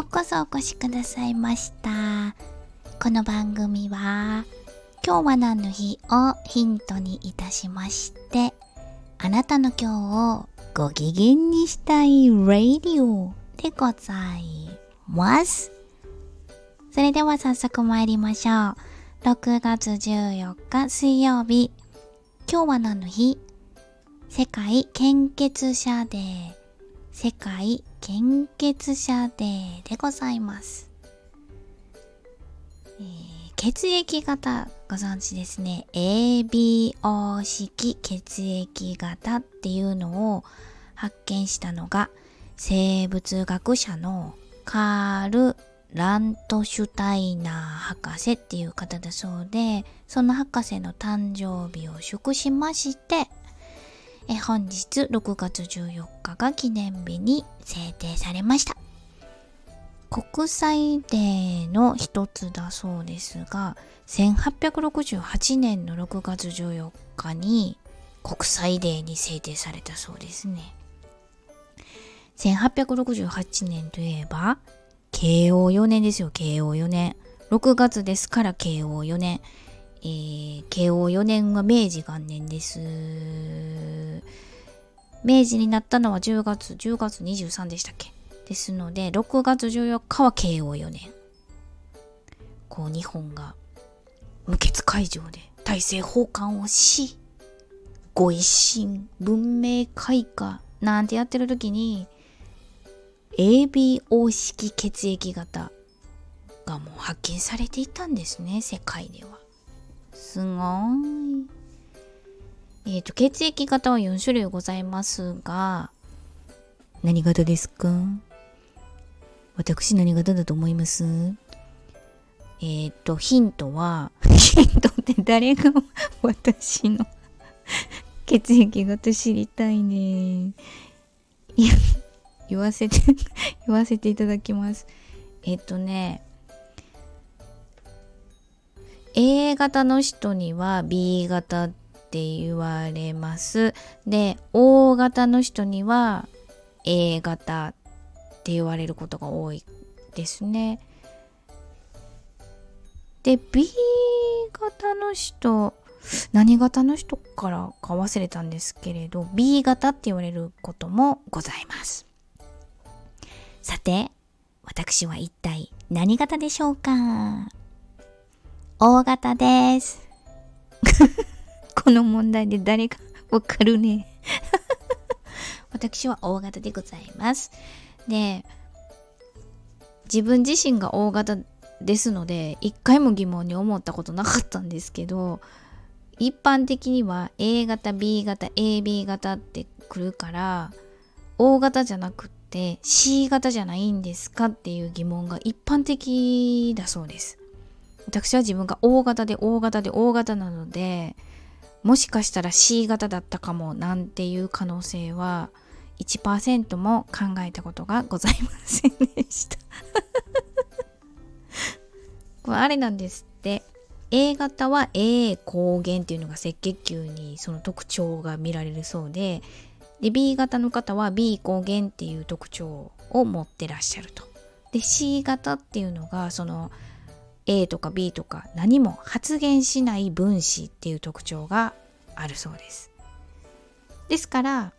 ようこそお越しくださいました。この番組は今日は何の日をヒントにいたしましてあなたの今日をご機嫌にしたいラディオでございます。それでは早速参りましょう。6月14日水曜日。今日は何の日？世界献血者デー。世界献血者デーでございます、えー、血液型ご存知ですね。ABO 式血液型っていうのを発見したのが生物学者のカール・ラントシュタイナー博士っていう方だそうでその博士の誕生日を祝しましてえ本日6月14日が記念日に制定されました。国際デーの一つだそうですが1868年の6月14日に国際デーに制定されたそうですね。1868年といえば慶応4年ですよ慶応4年。6月ですから慶応4年。えー、慶応4年は明治元年です。明治になったのは10月、10月23でしたっけ？ですので、6月14日は慶応4年。こう、日本が無血会場で大政奉還をし、ご一新、文明開化なんてやってる時に、ABO 式血液型がもう発見されていたんですね、世界では。すごい。えっ、ー、と、血液型は4種類ございますが、何型ですか？私何型だと思います？えっ、ー、と、ヒントは、ヒントって誰が私の 血液型知りたいね。いや、言わせて 言わせていただきます。えっ、ー、とね、A 型の人には B 型って言われます。で、O 型の人には A 型って言われることが多いですね。で、B 型の人、何型の人からか忘れたんですけれど、B 型って言われることもございます。さて、私は一体何型でしょうか？大型です。この問題で誰がわかるね。私は大型でございます。で、自分自身が大型ですので、一回も疑問に思ったことなかったんですけど、一般的には A 型、B 型、AB 型ってくるから、大型じゃなくって C 型じゃないんですかっていう疑問が一般的だそうです。私は自分が O 型で O 型で O 型なのでもしかしたら C 型だったかもなんていう可能性は1%も考えたことがございませんでした これあれなんですって A 型は A 抗原っていうのが赤血球にその特徴が見られるそうでで B 型の方は B 抗原っていう特徴を持ってらっしゃると。で C 型っていうのがその A とか B とか何も発現しない分子っていう特徴があるそうです。ですから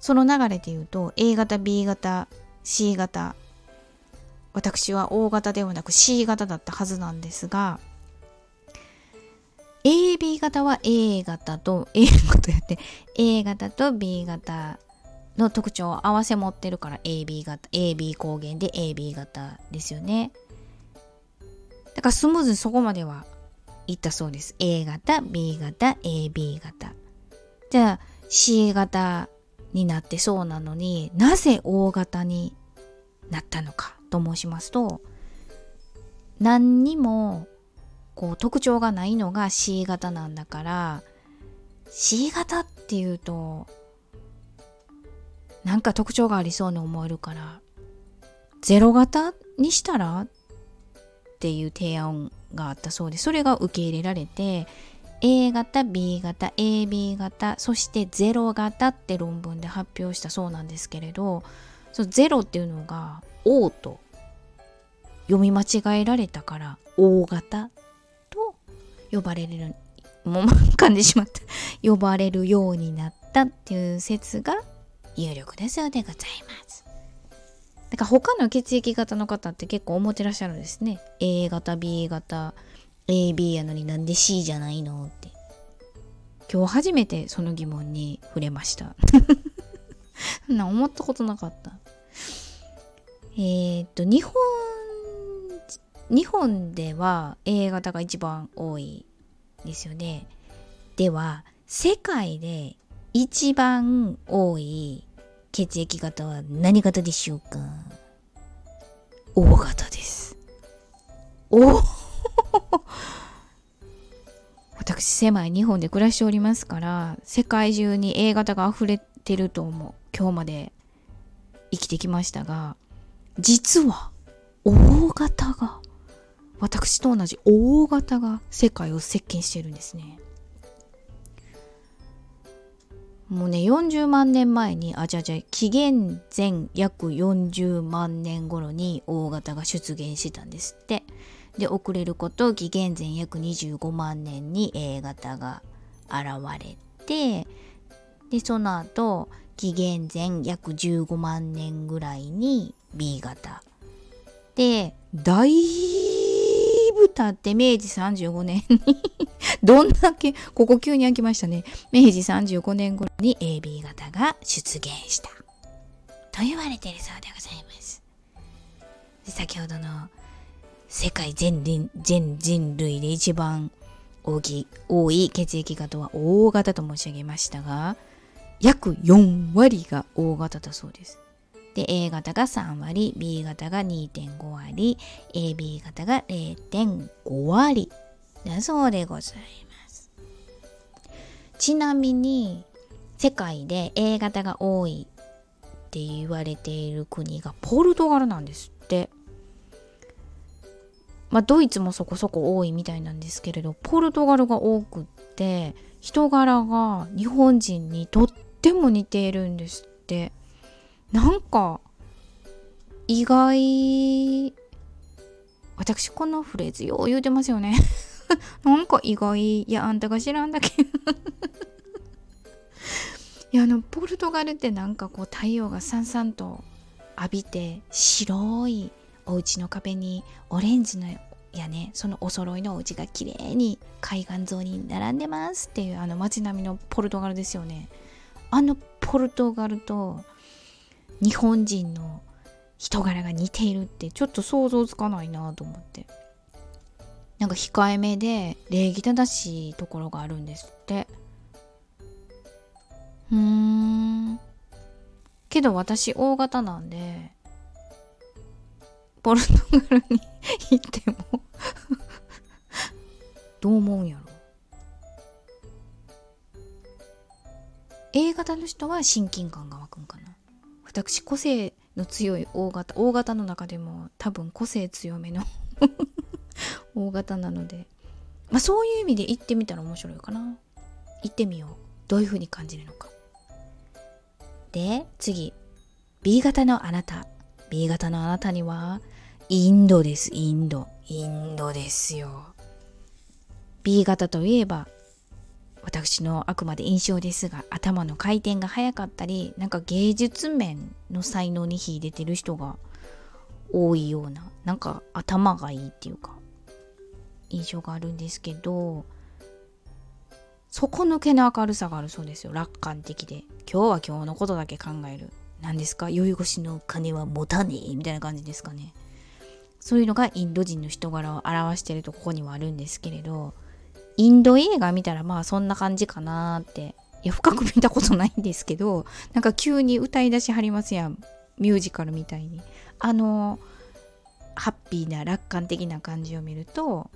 その流れで言うと A 型 B 型 C 型私は O 型ではなく C 型だったはずなんですが AB 型は A 型と A 型やって A 型と B 型の特徴を合わせ持ってるから AB 型 AB 抗原で AB 型ですよね。だからスムーズにそこまではいったそうです。A 型、B 型、AB 型。じゃあ C 型になってそうなのになぜ O 型になったのかと申しますと何にもこう特徴がないのが C 型なんだから C 型っていうとなんか特徴がありそうに思えるから0型にしたらっていう提案があったそうでそれが受け入れられて A 型 B 型 AB 型そして0型って論文で発表したそうなんですけれどその0っていうのが O と読み間違えられたから O 型と呼ばれるもう噛んでしまった。呼ばれるようになったっていう説が有力だそうでございます。だか他の血液型の方って結構思ってらっしゃるんですね。A 型 B 型 AB やのになんで C じゃないのって。今日初めてその疑問に触れました。そんな思ったことなかった。えっ、と日本日本では A 型が一番多いですよね。では世界で一番多い血液型は何型でしょうか？O 型です。お 私狭い日本で暮らしておりますから世界中に A 型が溢れてると思う。今日まで生きてきましたが実は O 型が私と同じ O 型が世界を席巻してるんですね。もうね40万年前にあじゃあじゃあ紀元前約40万年頃に O 型が出現してたんですって。で遅れること紀元前約25万年に A 型が現れてでその後紀元前約15万年ぐらいに B 型。でだいぶ経って明治35年にどんだけここ急に開きましたね。明治35年頃に AB 型が出現した。と言われているそうでございます。先ほどの世界全人全人類で一番大きい多い血液型は O 型と申し上げましたが約4割が O 型だそうです。で A 型が3割 B 型が2.5割 AB 型が0.5割。だそうでございます。ちなみに世界で A 型が多いって言われている国がポルトガルなんですって。まあドイツもそこそこ多いみたいなんですけれどポルトガルが多くって人柄が日本人にとっても似ているんですって。なんか意外私このフレーズよう言うてますよね。なんか意外いやあんたが知らんだけ。いやあのポルトガルってなんかこう太陽がさんさんと浴びて白いお家の壁にオレンジのやねそのお揃いのお家が綺麗に海岸沿いに並んでますっていうあの街並みのポルトガルですよね。あのポルトガルと日本人の人柄が似ているってちょっと想像つかないなと思って。なんか控えめで礼儀正しいところがあるんですって。うーん。けど私 O 型なんでポルトガルに行っても。どう思うんやろ。A 型の人は親近感が湧くんかな。私個性の強い大型大型の中でも多分個性強めの 大型なのでまあそういう意味で行ってみたら面白いかな。行ってみよう。どういう風に感じるのか。で次。B 型のあなた。B 型のあなたにはインドです。インド。インドですよ。B 型といえば私のあくまで印象ですが頭の回転が速かったりなんか芸術面の才能に秀でてる人が多いようななんか頭がいいっていうか印象があるんですけど底抜けの明るさがあるそうですよ。楽観的で。今日は今日のことだけ考える。何ですか？酔い越しの金は持たねえみたいな感じですかね。そういうのがインド人の人柄を表してるとここにはあるんですけれどインド映画見たらまあそんな感じかなって。いや深く見たことないんですけどなんか急に歌い出しはりますやん。ミュージカルみたいに。あのハッピーな楽観的な感じを見ると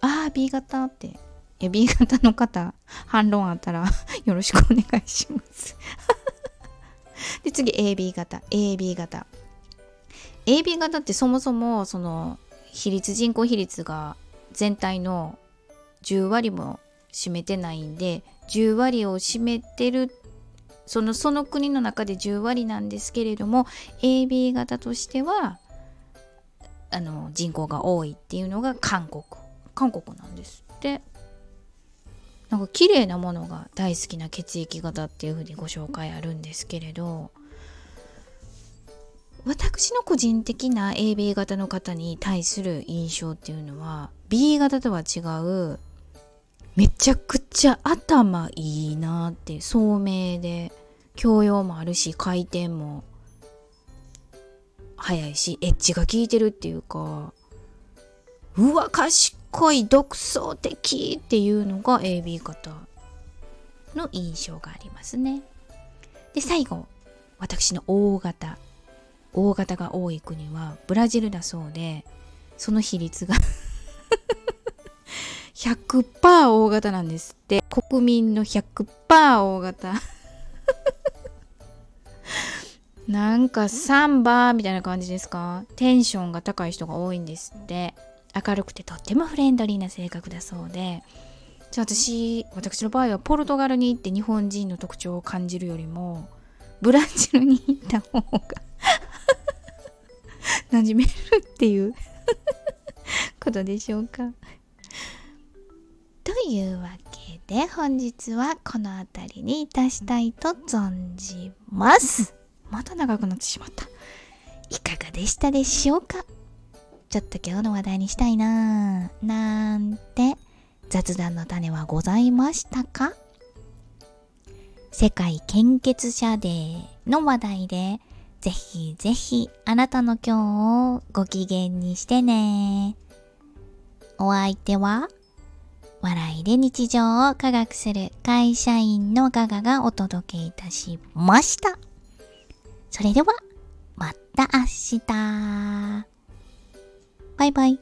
ああ B 型って。いや B 型の方反論あったら よろしくお願いします。で次 AB 型。AB 型。AB 型ってそもそもその比率人口比率が全体の10割も占めてないんで10割を占めてるそのその国の中で10割なんですけれども AB 型としてはあの人口が多いっていうのが韓国。韓国なんですって。なんか綺麗なものが大好きな血液型っていうふうにご紹介あるんですけれど私の個人的な AB 型の方に対する印象っていうのは B 型とは違うめちゃくちゃ頭いいなって聡明で。教養もあるし回転も早いしエッジが効いてるっていうか。うわ賢い独創的っていうのが AB 型の印象がありますね。で最後私の O 型。O 型が多い国はブラジルだそうでその比率が100%大型なんですって。国民の100%大型。なんかサンバーみたいな感じですか？テンションが高い人が多いんですって。明るくてとってもフレンドリーな性格だそうで。じゃあ私私の場合はポルトガルに行って日本人の特徴を感じるよりもブラジルに行った方が 馴染めるっていう ことでしょうか？というわけで本日はこの辺りにいたしたいと存じます。また長くなってしまった。いかがでしたでしょうか？ちょっと今日の話題にしたいなぁ。なんて雑談の種はございましたか？世界献血者デーの話題でぜひぜひあなたの今日をご機嫌にしてね。お相手は笑いで日常を科学する会社員のガガがお届けいたしました。それでは、また明日。バイバイ。